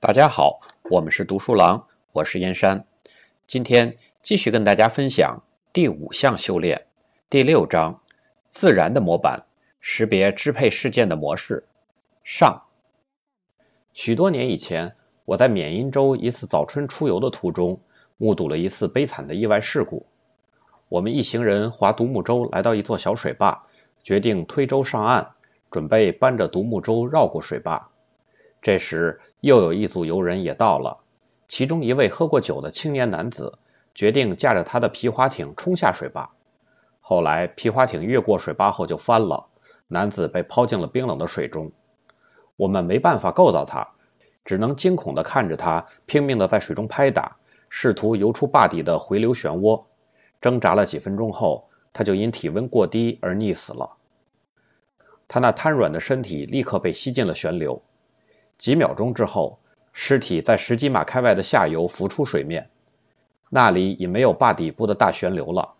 大家好，我们是读书郎，我是燕山。今天继续跟大家分享第五项修炼，第六章自然的模板，识别支配事件的模式。上。许多年以前，我在缅因州一次早春出游的途中，目睹了一次悲惨的意外事故。我们一行人划独木舟来到一座小水坝，决定推舟上岸，准备搬着独木舟绕过水坝。这时，又有一组游人也到了。其中一位喝过酒的青年男子决定驾着他的皮划艇冲下水坝。后来，皮划艇越过水坝后就翻了，男子被抛进了冰冷的水中。我们没办法够到他，只能惊恐地看着他拼命地在水中拍打，试图游出坝底的回流漩涡。挣扎了几分钟后，他就因体温过低而溺死了。他那瘫软的身体立刻被吸进了旋流。几秒钟之后。尸体在十几码开外的下游浮出水面，那里已没有坝底部的大旋流了。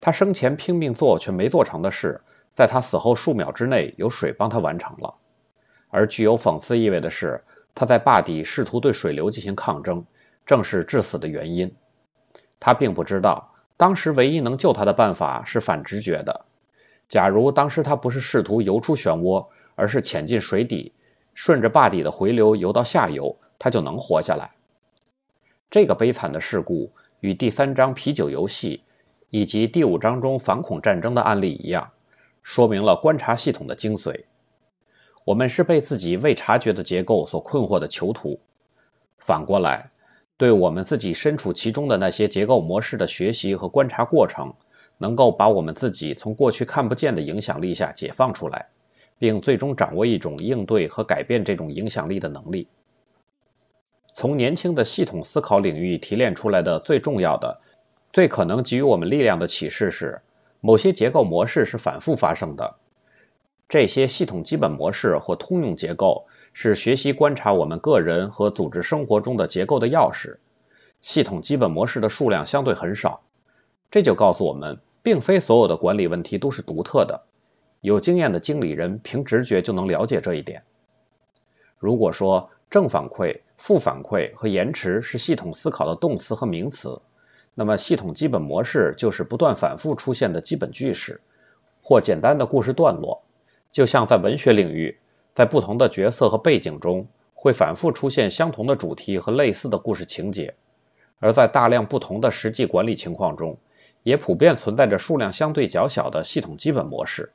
他生前拼命做却没做成的事，在他死后数秒之内有水帮他完成了。而具有讽刺意味的是，他在坝底试图对水流进行抗争，正是致死的原因。他并不知道，当时唯一能救他的办法是反直觉的。假如当时他不是试图游出漩涡，而是潜进水底。顺着坝底的回流游到下游，他就能活下来。这个悲惨的事故与第三章啤酒游戏以及第五章中反恐战争的案例一样，说明了观察系统的精髓。我们是被自己未察觉的结构所困惑的囚徒。反过来，对我们自己身处其中的那些结构模式的学习和观察过程，能够把我们自己从过去看不见的影响力下解放出来。并最终掌握一种应对和改变这种影响力的能力。从年轻的系统思考领域提炼出来的最重要的、最可能给予我们力量的启示是：某些结构模式是反复发生的。这些系统基本模式或通用结构是学习观察我们个人和组织生活中的结构的钥匙。系统基本模式的数量相对很少，这就告诉我们，并非所有的管理问题都是独特的。有经验的经理人凭直觉就能了解这一点。如果说正反馈、负反馈和延迟是系统思考的动词和名词，那么系统基本模式就是不断反复出现的基本句式或简单的故事段落。就像在文学领域，在不同的角色和背景中会反复出现相同的主题和类似的故事情节，而在大量不同的实际管理情况中，也普遍存在着数量相对较小的系统基本模式。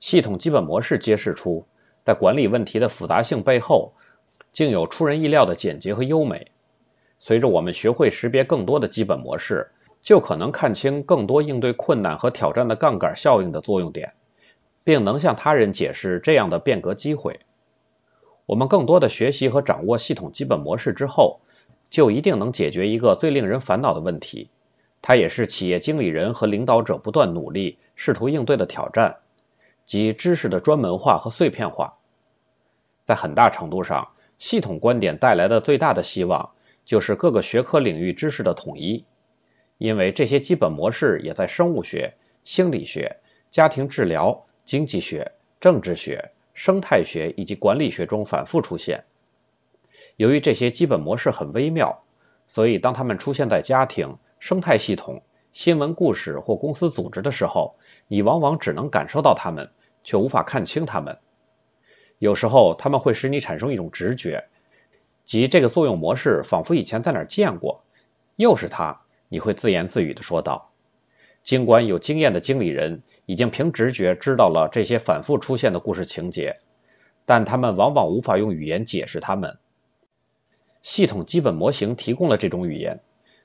系统基本模式揭示出，在管理问题的复杂性背后，竟有出人意料的简洁和优美。随着我们学会识别更多的基本模式，就可能看清更多应对困难和挑战的杠杆效应的作用点，并能向他人解释这样的变革机会。我们更多的学习和掌握系统基本模式之后，就一定能解决一个最令人烦恼的问题，它也是企业经理人和领导者不断努力试图应对的挑战。即知识的专门化和碎片化，在很大程度上，系统观点带来的最大的希望就是各个学科领域知识的统一，因为这些基本模式也在生物学、心理学、家庭治疗、经济学、政治学、生态学以及管理学中反复出现。由于这些基本模式很微妙，所以当它们出现在家庭、生态系统、新闻故事或公司组织的时候，你往往只能感受到它们，却无法看清它们。有时候，它们会使你产生一种直觉，即这个作用模式仿佛以前在哪儿见过。又是它，你会自言自语地说道。尽管有经验的经理人已经凭直觉知道了这些反复出现的故事情节，但他们往往无法用语言解释它们。系统基本模型提供了这种语言，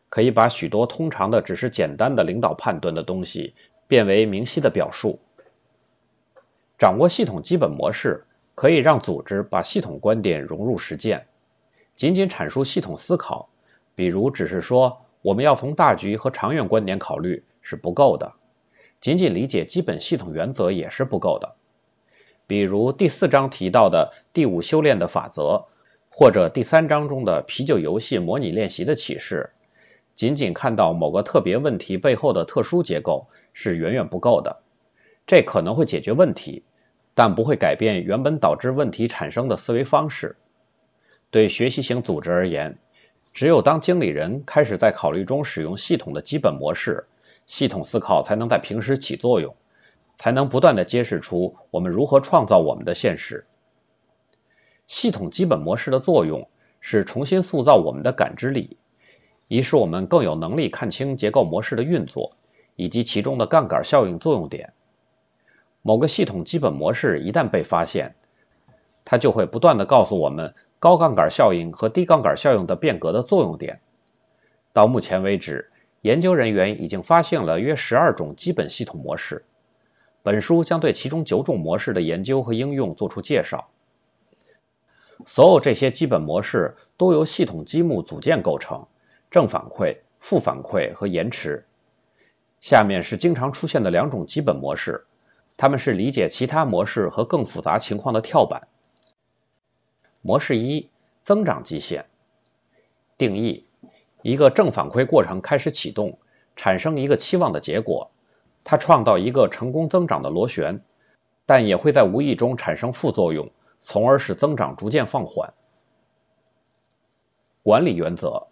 可以把许多通常的只是简单的领导判断的东西。变为明晰的表述。掌握系统基本模式，可以让组织把系统观点融入实践。仅仅阐述系统思考，比如只是说我们要从大局和长远观点考虑是不够的。仅仅理解基本系统原则也是不够的。比如第四章提到的第五修炼的法则，或者第三章中的啤酒游戏模拟练习的启示。仅仅看到某个特别问题背后的特殊结构是远远不够的。这可能会解决问题，但不会改变原本导致问题产生的思维方式。对学习型组织而言，只有当经理人开始在考虑中使用系统的基本模式，系统思考才能在平时起作用，才能不断的揭示出我们如何创造我们的现实。系统基本模式的作用是重新塑造我们的感知力，以使我们更有能力看清结构模式的运作以及其中的杠杆效应作用点。某个系统基本模式一旦被发现，它就会不断的告诉我们。高杠杆效应和低杠杆效应的变革的作用点。到目前为止，研究人员已经发现了约十二种基本系统模式。本书将对其中九种模式的研究和应用做出介绍。所有这些基本模式都由系统积木组件构成：正反馈、负反馈和延迟。下面是经常出现的两种基本模式，它们是理解其他模式和更复杂情况的跳板。模式一：增长极限。定义：一个正反馈过程开始启动，产生一个期望的结果，它创造一个成功增长的螺旋，但也会在无意中产生副作用，从而使增长逐渐放缓。管理原则：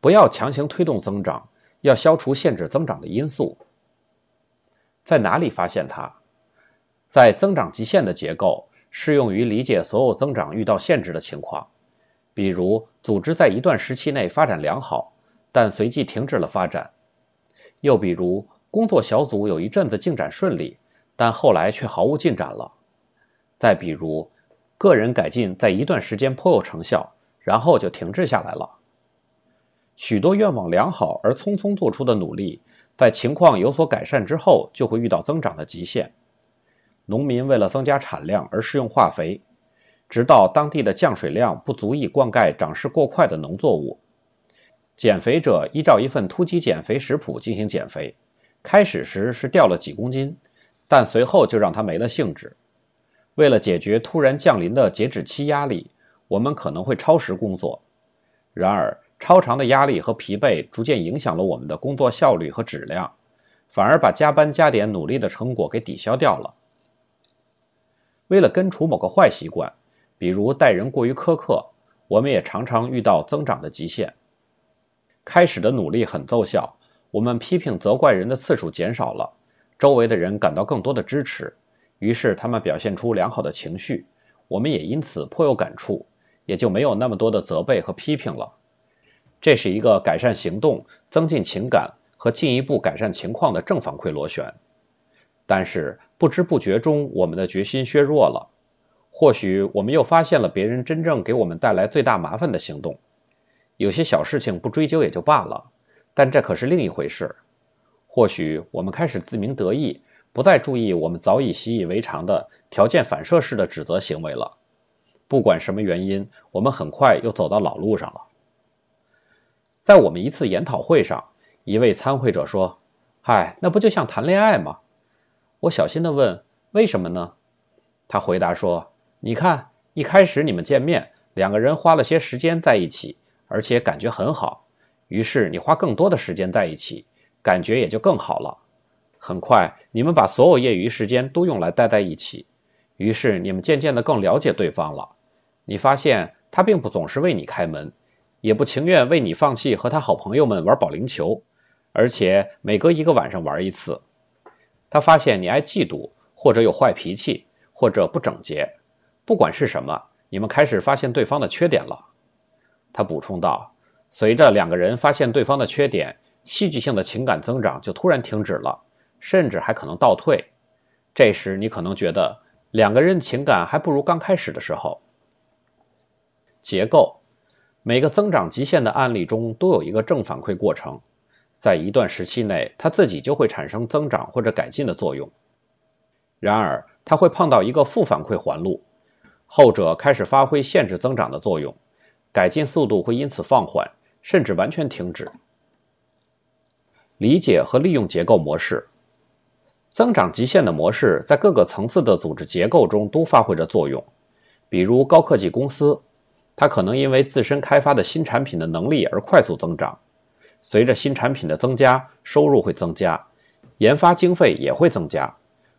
不要强行推动增长，要消除限制增长的因素。在哪里发现它？在增长极限的结构。适用于理解所有增长遇到限制的情况，比如组织在一段时期内发展良好，但随即停止了发展；又比如工作小组有一阵子进展顺利，但后来却毫无进展了；再比如个人改进在一段时间颇有成效，然后就停滞下来了。许多愿望良好而匆匆做出的努力，在情况有所改善之后，就会遇到增长的极限。农民为了增加产量而施用化肥，直到当地的降水量不足以灌溉长势过快的农作物。减肥者依照一份突击减肥食谱进行减肥，开始时是掉了几公斤，但随后就让他没了兴致。为了解决突然降临的截止期压力，我们可能会超时工作。然而，超长的压力和疲惫逐渐影响了我们的工作效率和质量，反而把加班加点努力的成果给抵消掉了。为了根除某个坏习惯，比如待人过于苛刻，我们也常常遇到增长的极限。开始的努力很奏效，我们批评责怪人的次数减少了，周围的人感到更多的支持，于是他们表现出良好的情绪，我们也因此颇有感触，也就没有那么多的责备和批评了。这是一个改善行动、增进情感和进一步改善情况的正反馈螺旋。但是不知不觉中，我们的决心削弱了。或许我们又发现了别人真正给我们带来最大麻烦的行动。有些小事情不追究也就罢了，但这可是另一回事。或许我们开始自鸣得意，不再注意我们早已习以为常的条件反射式的指责行为了。不管什么原因，我们很快又走到老路上了。在我们一次研讨会上，一位参会者说：“嗨，那不就像谈恋爱吗？”我小心地问：“为什么呢？”他回答说：“你看，一开始你们见面，两个人花了些时间在一起，而且感觉很好。于是你花更多的时间在一起，感觉也就更好了。很快，你们把所有业余时间都用来待在一起，于是你们渐渐地更了解对方了。你发现他并不总是为你开门，也不情愿为你放弃和他好朋友们玩保龄球，而且每隔一个晚上玩一次。”他发现你爱嫉妒，或者有坏脾气，或者不整洁。不管是什么，你们开始发现对方的缺点了。他补充道：“随着两个人发现对方的缺点，戏剧性的情感增长就突然停止了，甚至还可能倒退。这时，你可能觉得两个人情感还不如刚开始的时候。”结构：每个增长极限的案例中都有一个正反馈过程。在一段时期内，它自己就会产生增长或者改进的作用。然而，它会碰到一个负反馈环路，后者开始发挥限制增长的作用，改进速度会因此放缓，甚至完全停止。理解和利用结构模式，增长极限的模式在各个层次的组织结构中都发挥着作用。比如高科技公司，它可能因为自身开发的新产品的能力而快速增长。随着新产品的增加，收入会增加，研发经费也会增加，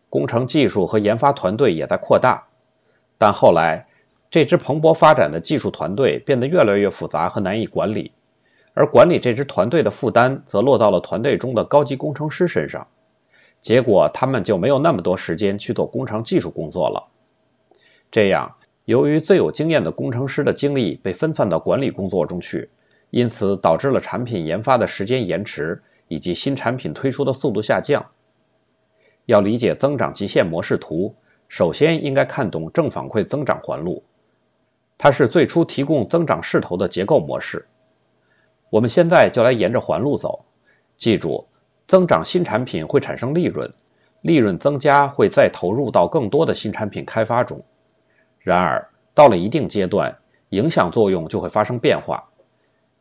工程技术和研发团队也在扩大。但后来，这支蓬勃发展的技术团队变得越来越复杂和难以管理，而管理这支团队的负担则落到了团队中的高级工程师身上。结果，他们就没有那么多时间去做工程技术工作了。这样，由于最有经验的工程师的精力被分散到管理工作中去，因此导致了产品研发的时间延迟以及新产品推出的速度下降。要理解增长极限模式图，首先应该看懂正反馈增长环路，它是最初提供增长势头的结构模式。我们现在就来沿着环路走，记住。增长新产品会产生利润，利润增加会再投入到更多的新产品开发中。然而，到了一定阶段，影响作用就会发生变化。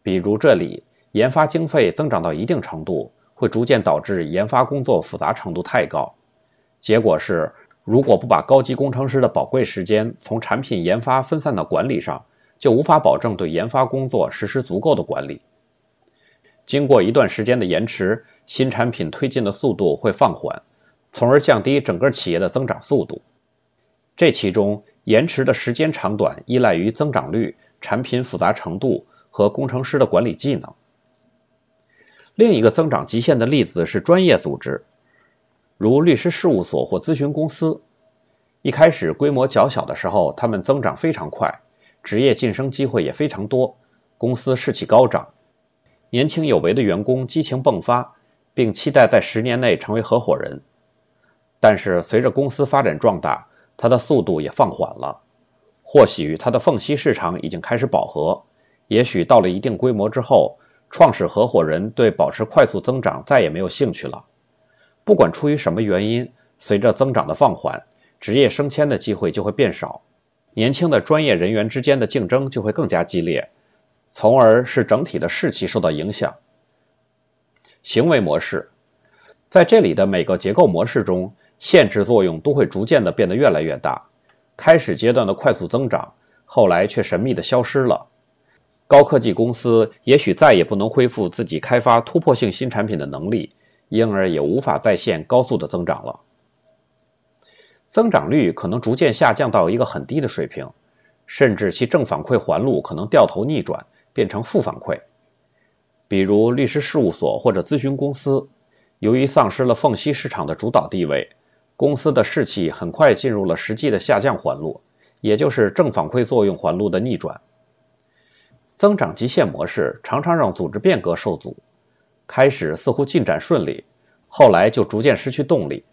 比如这里，研发经费增长到一定程度，会逐渐导致研发工作复杂程度太高。结果是，如果不把高级工程师的宝贵时间从产品研发分散到管理上，就无法保证对研发工作实施足够的管理。经过一段时间的延迟，新产品推进的速度会放缓，从而降低整个企业的增长速度。这其中延迟的时间长短依赖于增长率、产品复杂程度和工程师的管理技能。另一个增长极限的例子是专业组织，如律师事务所或咨询公司。一开始规模较小的时候，他们增长非常快，职业晋升机会也非常多，公司士气高涨。年轻有为的员工激情迸发，并期待在十年内成为合伙人。但是，随着公司发展壮大，它的速度也放缓了。或许它的缝隙市场已经开始饱和，也许到了一定规模之后，创始合伙人对保持快速增长再也没有兴趣了。不管出于什么原因，随着增长的放缓，职业升迁的机会就会变少，年轻的专业人员之间的竞争就会更加激烈。从而使整体的士气受到影响。行为模式在这里的每个结构模式中，限制作用都会逐渐的变得越来越大。开始阶段的快速增长，后来却神秘的消失了。高科技公司也许再也不能恢复自己开发突破性新产品的能力，因而也无法再现高速的增长了。增长率可能逐渐下降到一个很低的水平，甚至其正反馈环路可能掉头逆转。变成负反馈，比如律师事务所或者咨询公司，由于丧失了缝隙市场的主导地位，公司的士气很快进入了实际的下降环路，也就是正反馈作用环路的逆转。增长极限模式常常让组织变革受阻，开始似乎进展顺利，后来就逐渐失去动力。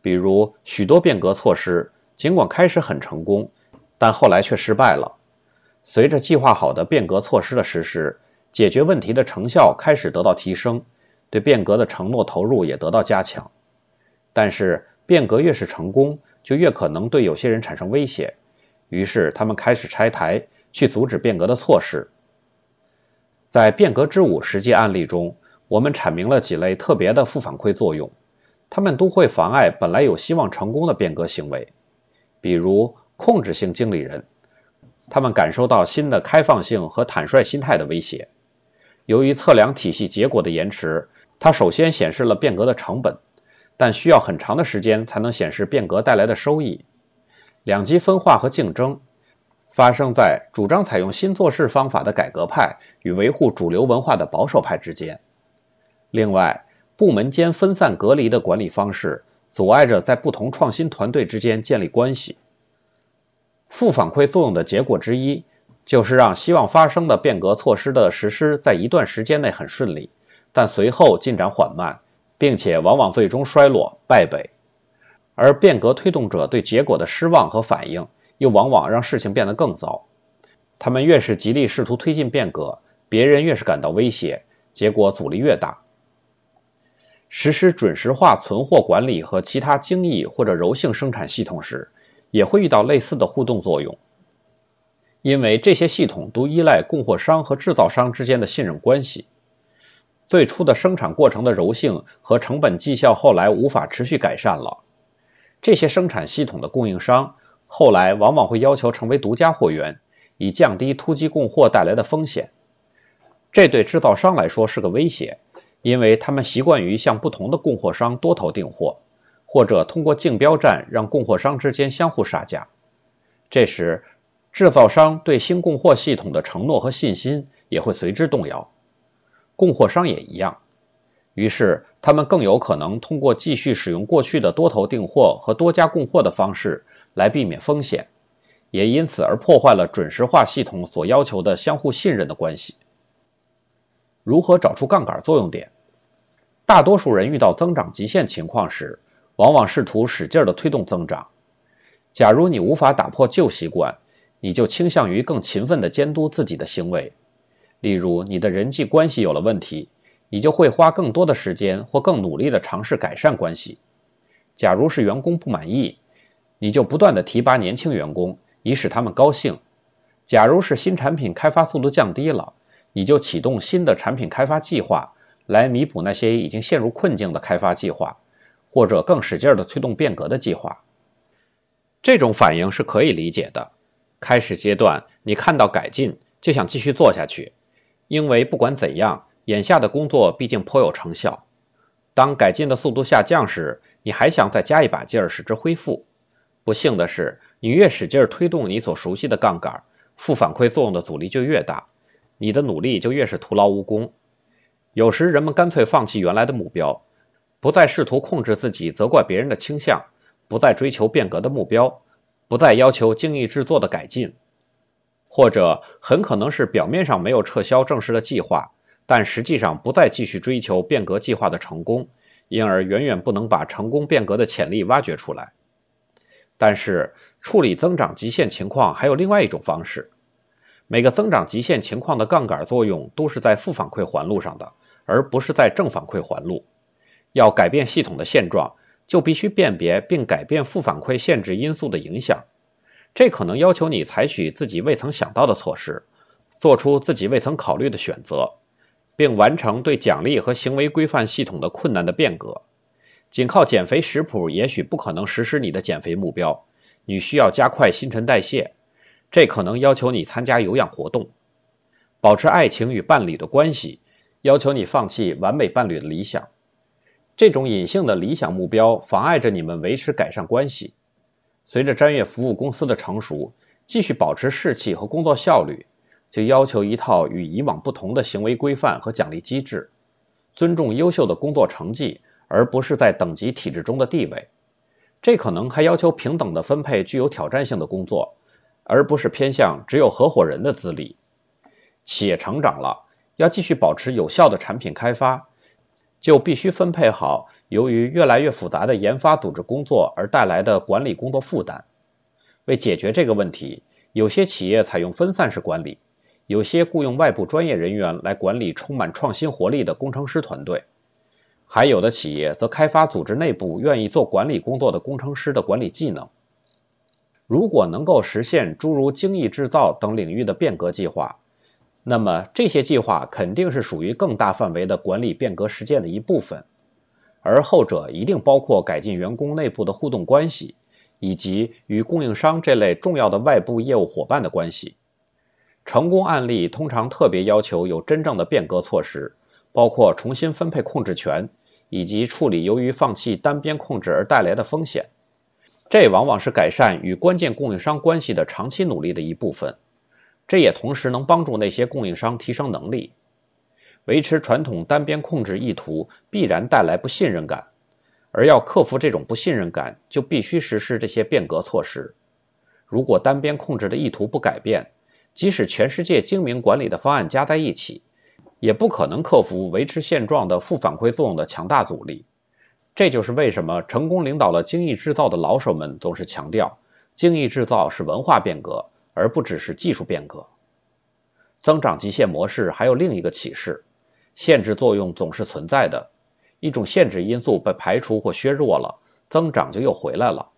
比如许多变革措施，尽管开始很成功，但后来却失败了。随着计划好的变革措施的实施，解决问题的成效开始得到提升，对变革的承诺投入也得到加强。但是，变革越是成功，就越可能对有些人产生威胁，于是他们开始拆台，去阻止变革的措施。在变革之舞实际案例中，我们阐明了几类特别的负反馈作用，它们都会妨碍本来有希望成功的变革行为，比如控制性经理人。他们感受到新的开放性和坦率心态的威胁。由于测量体系结果的延迟，它首先显示了变革的成本，但需要很长的时间才能显示变革带来的收益。两极分化和竞争发生在主张采用新做事方法的改革派与维护主流文化的保守派之间。另外，部门间分散隔离的管理方式阻碍着在不同创新团队之间建立关系。负反馈作用的结果之一，就是让希望发生的变革措施的实施在一段时间内很顺利，但随后进展缓慢，并且往往最终衰落败北。而变革推动者对结果的失望和反应，又往往让事情变得更糟。他们越是极力试图推进变革，别人越是感到威胁，结果阻力越大。实施准时化存货管理和其他精益或者柔性生产系统时。也会遇到类似的互动作用，因为这些系统都依赖供货商和制造商之间的信任关系。最初的生产过程的柔性和成本绩效后来无法持续改善了。这些生产系统的供应商后来往往会要求成为独家货源，以降低突击供货带来的风险。这对制造商来说是个威胁，因为他们习惯于向不同的供货商多头订货，或者通过竞标战让供货商之间相互杀价。这时，制造商对新供货系统的承诺和信心也会随之动摇，供货商也一样。于是，他们更有可能通过继续使用过去的多头订货和多家供货的方式来避免风险，也因此而破坏了准时化系统所要求的相互信任的关系。如何找出杠杆作用点？大多数人遇到增长极限情况时，往往试图使劲地推动增长。假如你无法打破旧习惯，你就倾向于更勤奋地监督自己的行为。例如，你的人际关系有了问题，你就会花更多的时间或更努力地尝试改善关系。假如是员工不满意，你就不断地提拔年轻员工，以使他们高兴。假如是新产品开发速度降低了，你就启动新的产品开发计划，来弥补那些已经陷入困境的开发计划，或者更使劲地推动变革的计划。这种反应是可以理解的。开始阶段，你看到改进就想继续做下去，因为不管怎样，眼下的工作毕竟颇有成效。当改进的速度下降时，你还想再加一把劲儿使之恢复。不幸的是，你越使劲推动你所熟悉的杠杆，负反馈作用的阻力就越大，你的努力就越是徒劳无功。有时人们干脆放弃原来的目标，不再试图控制自己责怪别人的倾向。不再追求变革的目标，不再要求精益制作的改进，或者很可能是表面上没有撤销正式的计划，但实际上不再继续追求变革计划的成功，因而远远不能把成功变革的潜力挖掘出来。但是处理增长极限情况还有另外一种方式。每个增长极限情况的杠杆作用都是在负反馈环路上的，而不是在正反馈环路。要改变系统的现状。就必须辨别并改变负反馈限制因素的影响，这可能要求你采取自己未曾想到的措施，做出自己未曾考虑的选择，并完成对奖励和行为规范系统的困难的变革。仅靠减肥食谱也许不可能实施你的减肥目标，你需要加快新陈代谢，这可能要求你参加有氧活动，保持爱情与伴侣的关系，要求你放弃完美伴侣的理想。这种隐性的理想目标妨碍着你们维持改善关系。随着专业服务公司的成熟，继续保持士气和工作效率，就要求一套与以往不同的行为规范和奖励机制，尊重优秀的工作成绩，而不是在等级体制中的地位。这可能还要求平等的分配具有挑战性的工作，而不是偏向只有合伙人的资历。企业成长了，要继续保持有效的产品开发。就必须分配好由于越来越复杂的研发组织工作而带来的管理工作负担。为解决这个问题，有些企业采用分散式管理，有些雇佣外部专业人员来管理充满创新活力的工程师团队，还有的企业则开发组织内部愿意做管理工作的工程师的管理技能。如果能够实现诸如精益制造等领域的变革计划，那么这些计划肯定是属于更大范围的管理变革实践的一部分，而后者一定包括改进员工内部的互动关系，以及与供应商这类重要的外部业务伙伴的关系。成功案例通常特别要求有真正的变革措施，包括重新分配控制权，以及处理由于放弃单边控制而带来的风险。这往往是改善与关键供应商关系的长期努力的一部分。这也同时能帮助那些供应商提升能力。维持传统单边控制意图必然带来不信任感，而要克服这种不信任感，就必须实施这些变革措施。如果单边控制的意图不改变，即使全世界精明管理的方案加在一起，也不可能克服维持现状的负反馈作用的强大阻力。这就是为什么成功领导了精益制造的老手们总是强调，精益制造是文化变革。而不只是技术变革。增长极限模式还有另一个启示：限制作用总是存在的。一种限制因素被排除或削弱了，增长就又回来了。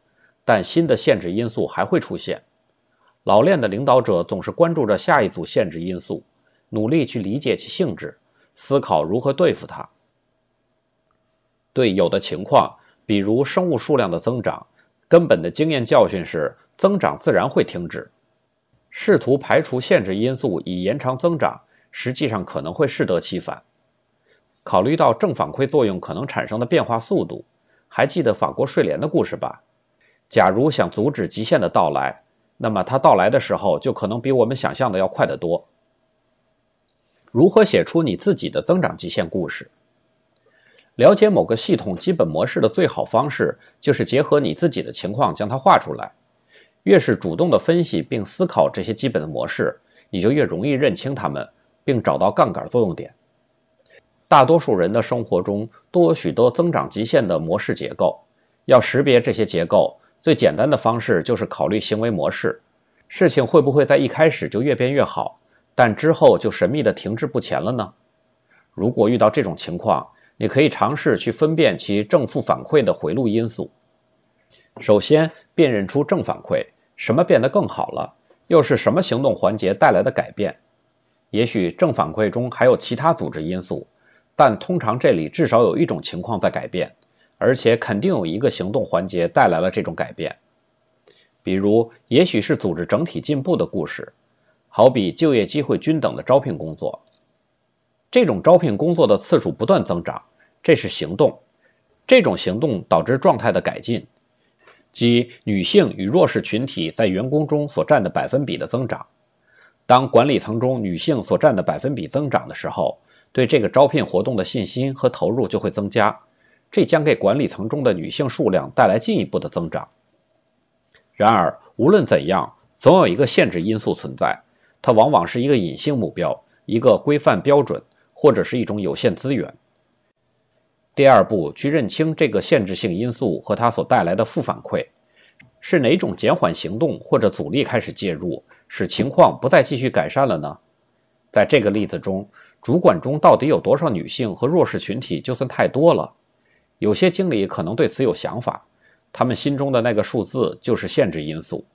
但新的限制因素还会出现。老练的领导者总是关注着下一组限制因素，努力去理解其性质，思考如何对付它。对有的情况，比如生物数量的增长，根本的经验教训是增长自然会停止。试图排除限制因素以延长增长，实际上可能会适得其反。考虑到正反馈作用可能产生的变化速度，还记得法国睡莲的故事吧？假如想阻止极限的到来，那么它到来的时候就可能比我们想象的要快得多。如何写出你自己的增长极限故事？了解某个系统基本模式的最好方式，就是结合你自己的情况将它画出来。越是主动的分析并思考这些基本的模式，你就越容易认清它们，并找到杠杆作用点。大多数人的生活中都有许多增长极限的模式结构，要识别这些结构，最简单的方式就是考虑行为模式。事情会不会在一开始就越变越好，但之后就神秘的停滞不前了呢？如果遇到这种情况，你可以尝试去分辨其正负反馈的回路因素。首先，辨认出正反馈，什么变得更好了，又是什么行动环节带来的改变？也许正反馈中还有其他组织因素，但通常这里至少有一种情况在改变，而且肯定有一个行动环节带来了这种改变。比如，也许是组织整体进步的故事，好比就业机会均等的招聘工作。这种招聘工作的次数不断增长，这是行动。这种行动导致状态的改进，即女性与弱势群体在员工中所占的百分比的增长。当管理层中女性所占的百分比增长的时候，对这个招聘活动的信心和投入就会增加，这将给管理层中的女性数量带来进一步的增长。然而，无论怎样，总有一个限制因素存在，它往往是一个隐性目标，一个规范标准。或者是一种有限资源。第二步，去认清这个限制性因素和它所带来的负反馈，是哪种减缓行动或者阻力开始介入，使情况不再继续改善了呢？在这个例子中，主管中到底有多少女性和弱势群体就算太多了？有些经理可能对此有想法，他们心中的那个数字就是限制因素。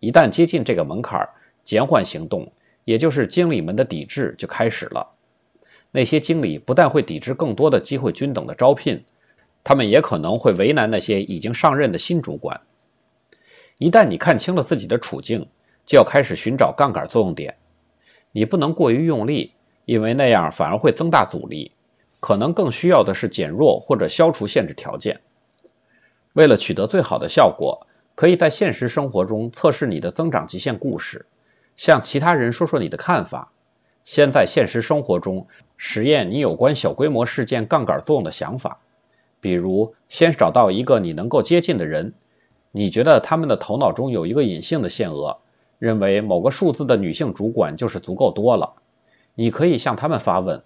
一旦接近这个门槛，减缓行动，也就是经理们的抵制就开始了。那些经理不但会抵制更多的机会均等的招聘，他们也可能会为难那些已经上任的新主管。一旦你看清了自己的处境，就要开始寻找杠杆作用点。你不能过于用力，因为那样反而会增大阻力。可能更需要的是减弱或者消除限制条件。为了取得最好的效果，可以在现实生活中测试你的增长极限故事，向其他人说说你的看法。先在现实生活中实验你有关小规模事件杠杆作用的想法，比如先找到一个你能够接近的人，你觉得他们的头脑中有一个隐性的限额，认为某个数字的女性主管就是足够多了。你可以向他们发问，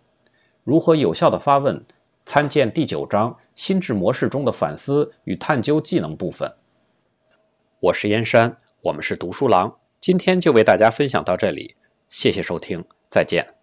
如何有效的发问，参见第九章心智模式中的反思与探究技能部分。我是燕山，我们是读书郎，今天就为大家分享到这里，谢谢收听。再见。